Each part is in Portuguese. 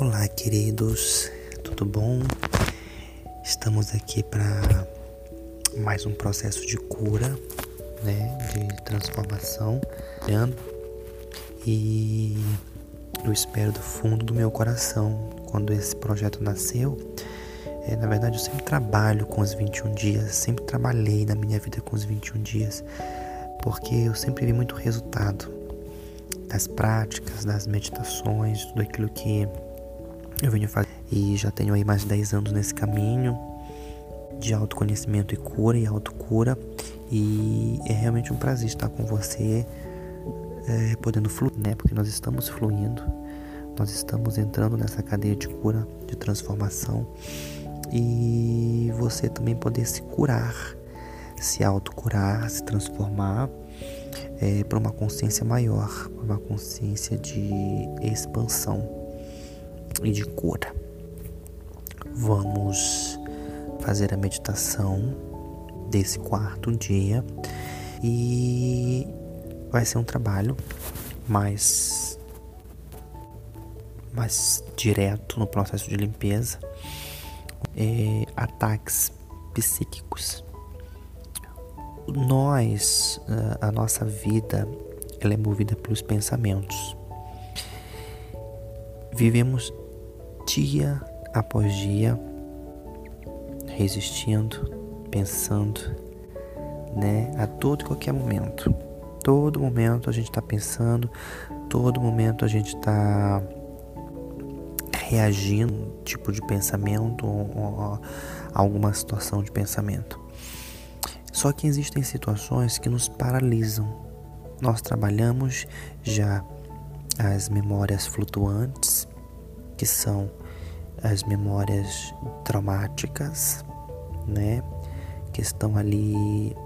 Olá, queridos, tudo bom? Estamos aqui para mais um processo de cura, né, de transformação, e eu espero do fundo do meu coração, quando esse projeto nasceu, é, na verdade eu sempre trabalho com os 21 dias, sempre trabalhei na minha vida com os 21 dias, porque eu sempre vi muito resultado das práticas, das meditações, tudo aquilo que eu venho fazer e já tenho aí mais de 10 anos nesse caminho de autoconhecimento e cura e autocura e é realmente um prazer estar com você é, podendo fluir, né? Porque nós estamos fluindo, nós estamos entrando nessa cadeia de cura, de transformação e você também poder se curar, se autocurar, se transformar é, para uma consciência maior, para uma consciência de expansão e de cura. Vamos fazer a meditação desse quarto dia e vai ser um trabalho mais mais direto no processo de limpeza, é, ataques psíquicos. Nós, a nossa vida, ela é movida pelos pensamentos. Vivemos dia após dia, resistindo, pensando, né, a todo e qualquer momento. Todo momento a gente está pensando, todo momento a gente está reagindo a tipo de pensamento ou, alguma situação de pensamento. Só que existem situações que nos paralisam. Nós trabalhamos já as memórias flutuantes, que são as memórias traumáticas, né, que estão ali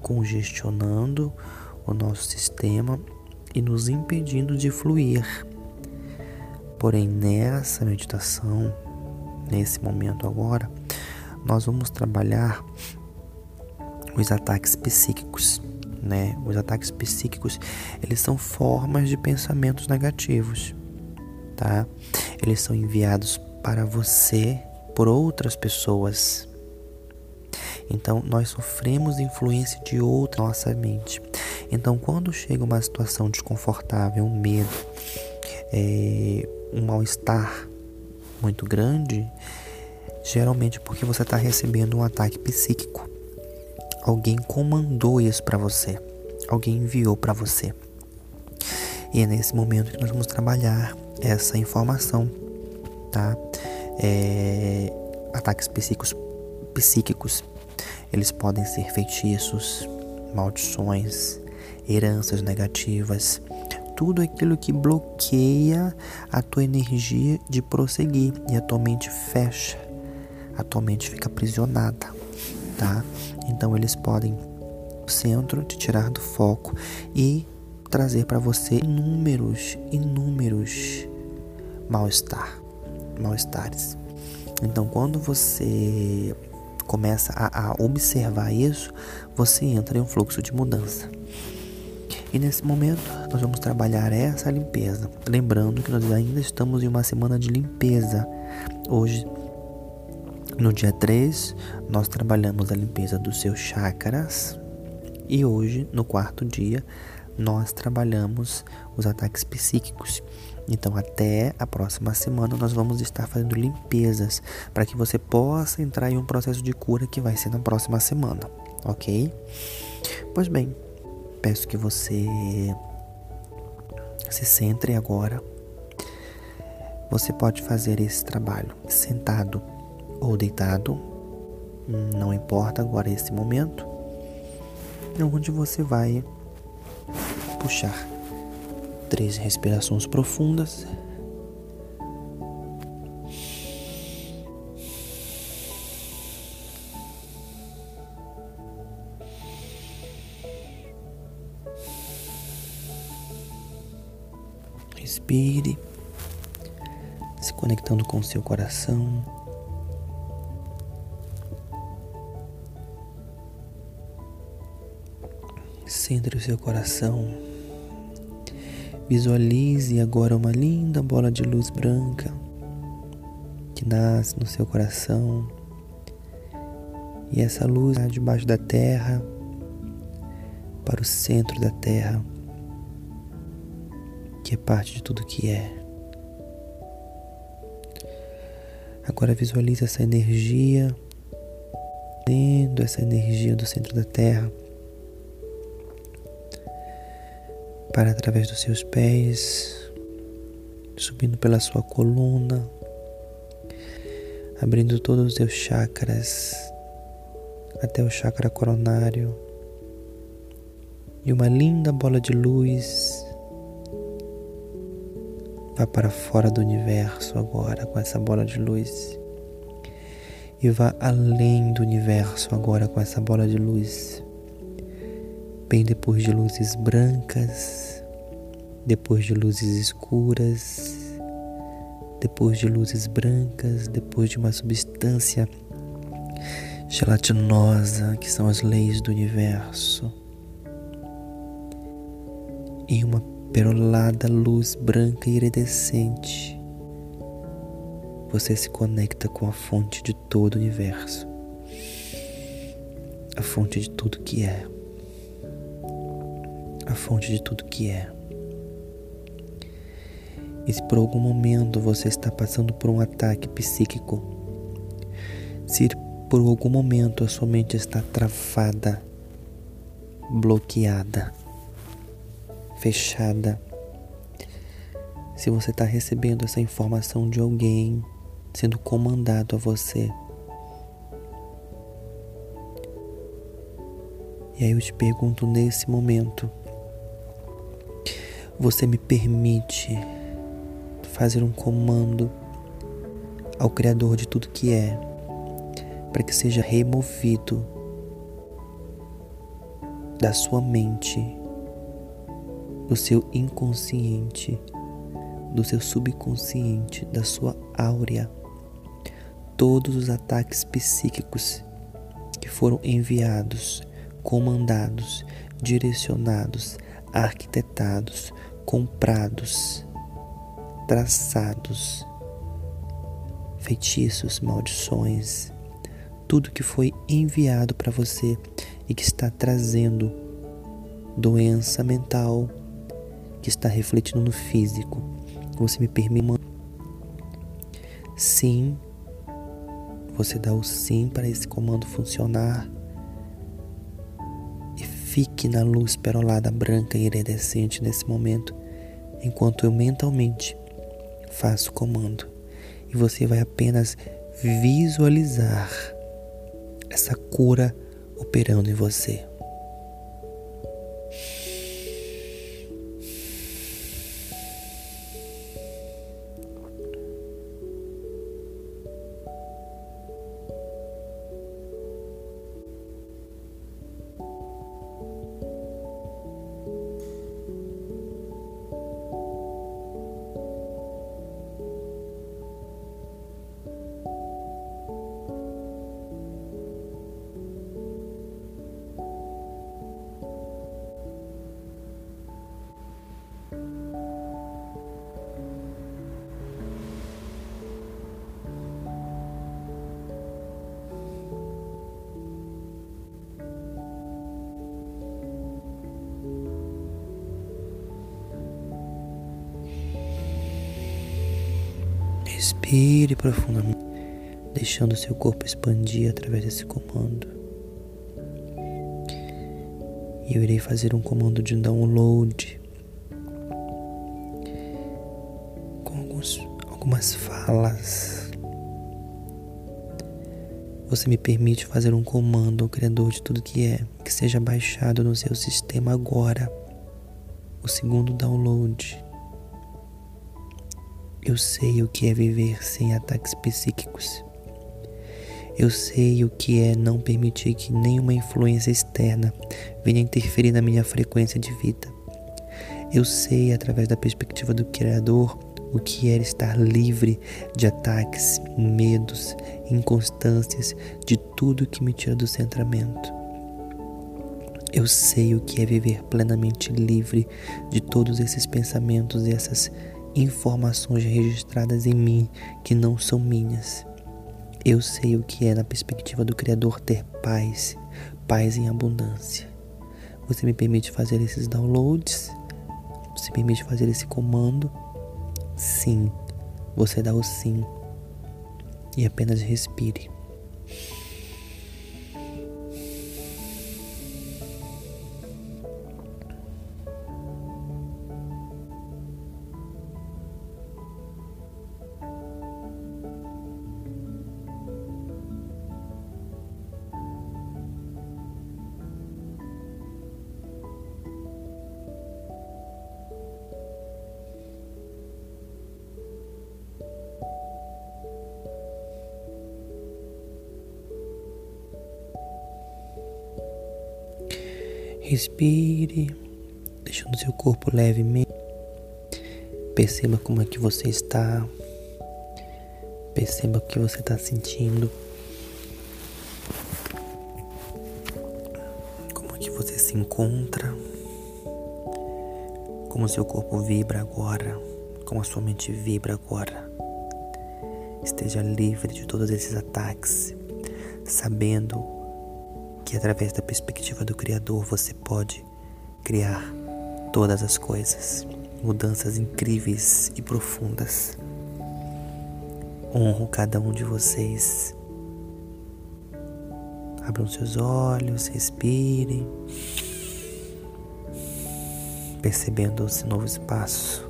congestionando o nosso sistema e nos impedindo de fluir. Porém, nessa meditação, nesse momento agora, nós vamos trabalhar os ataques psíquicos, né? Os ataques psíquicos, eles são formas de pensamentos negativos, tá? Eles são enviados para você por outras pessoas. Então, nós sofremos influência de outra nossa mente. Então, quando chega uma situação desconfortável, um medo, é, um mal-estar muito grande, geralmente porque você está recebendo um ataque psíquico. Alguém comandou isso para você, alguém enviou para você. E é nesse momento que nós vamos trabalhar essa informação tá? É, ataques psíquicos, psíquicos, eles podem ser feitiços, maldições, heranças negativas, tudo aquilo que bloqueia a tua energia de prosseguir e a tua mente fecha, a tua mente fica aprisionada, tá? Então eles podem centro te tirar do foco e trazer para você inúmeros, inúmeros mal-estar mal-estares. Então, quando você começa a, a, observar isso, você entra em um fluxo de mudança. E nesse momento, nós vamos trabalhar essa limpeza. Lembrando que nós ainda estamos em uma semana de limpeza. Hoje, no dia 3, nós trabalhamos a limpeza dos seus chakras. E hoje, no quarto dia, nós trabalhamos os ataques psíquicos. Então, até a próxima semana, nós vamos estar fazendo limpezas para que você possa entrar em um processo de cura que vai ser na próxima semana, ok? Pois bem, peço que você se centre agora. Você pode fazer esse trabalho sentado ou deitado, não importa agora esse momento, onde você vai puxar três respirações profundas. Respire, se conectando com o seu coração. Centre o seu coração Visualize agora uma linda bola de luz branca que nasce no seu coração. E essa luz vai debaixo da terra para o centro da terra, que é parte de tudo que é. Agora visualize essa energia, tendo essa energia do centro da terra para através dos seus pés, subindo pela sua coluna, abrindo todos os seus chakras até o chakra coronário e uma linda bola de luz vá para fora do universo agora com essa bola de luz e vá além do universo agora com essa bola de luz. Bem depois de luzes brancas, depois de luzes escuras, depois de luzes brancas, depois de uma substância gelatinosa, que são as leis do universo, e uma perolada luz branca e iridescente, você se conecta com a fonte de todo o universo, a fonte de tudo que é, a fonte de tudo que é. E se por algum momento você está passando por um ataque psíquico, se por algum momento a sua mente está travada, bloqueada, fechada, se você está recebendo essa informação de alguém sendo comandado a você, e aí eu te pergunto nesse momento, você me permite fazer um comando ao Criador de tudo que é, para que seja removido da sua mente, do seu inconsciente, do seu subconsciente, da sua áurea, todos os ataques psíquicos que foram enviados, comandados, direcionados, arquitetados, comprados traçados, feitiços, maldições, tudo que foi enviado para você e que está trazendo doença mental, que está refletindo no físico. Você me permite? Sim. Você dá o sim para esse comando funcionar. E fique na luz perolada branca e iridescente nesse momento, enquanto eu mentalmente faça o comando e você vai apenas visualizar essa cura operando em você. Respire profundamente, deixando seu corpo expandir através desse comando. E eu irei fazer um comando de download com alguns, algumas falas. Você me permite fazer um comando ao Criador de tudo que é, que seja baixado no seu sistema agora. O segundo download eu sei o que é viver sem ataques psíquicos. Eu sei o que é não permitir que nenhuma influência externa venha interferir na minha frequência de vida. Eu sei, através da perspectiva do Criador, o que é estar livre de ataques, medos, inconstâncias, de tudo que me tira do centramento. Eu sei o que é viver plenamente livre de todos esses pensamentos e essas informações registradas em mim que não são minhas. Eu sei o que é, na perspectiva do Criador, ter paz, paz em abundância. Você me permite fazer esses downloads? Você permite fazer esse comando? Sim. Você dá o sim. E apenas respire. Respire, deixando seu corpo levemente. Perceba como é que você está. Perceba o que você está sentindo. Como é que você se encontra. Como seu corpo vibra agora. Como a sua mente vibra agora. Esteja livre de todos esses ataques, sabendo que através da perspectiva do Criador você pode criar todas as coisas, mudanças incríveis e profundas. Honro cada um de vocês. Abram seus olhos, respirem, percebendo esse novo espaço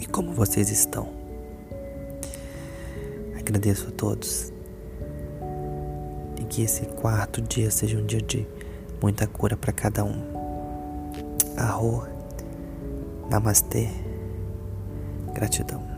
e como vocês estão. Agradeço a todos que esse quarto dia seja um dia de muita cura para cada um. Arro, namastê, gratidão.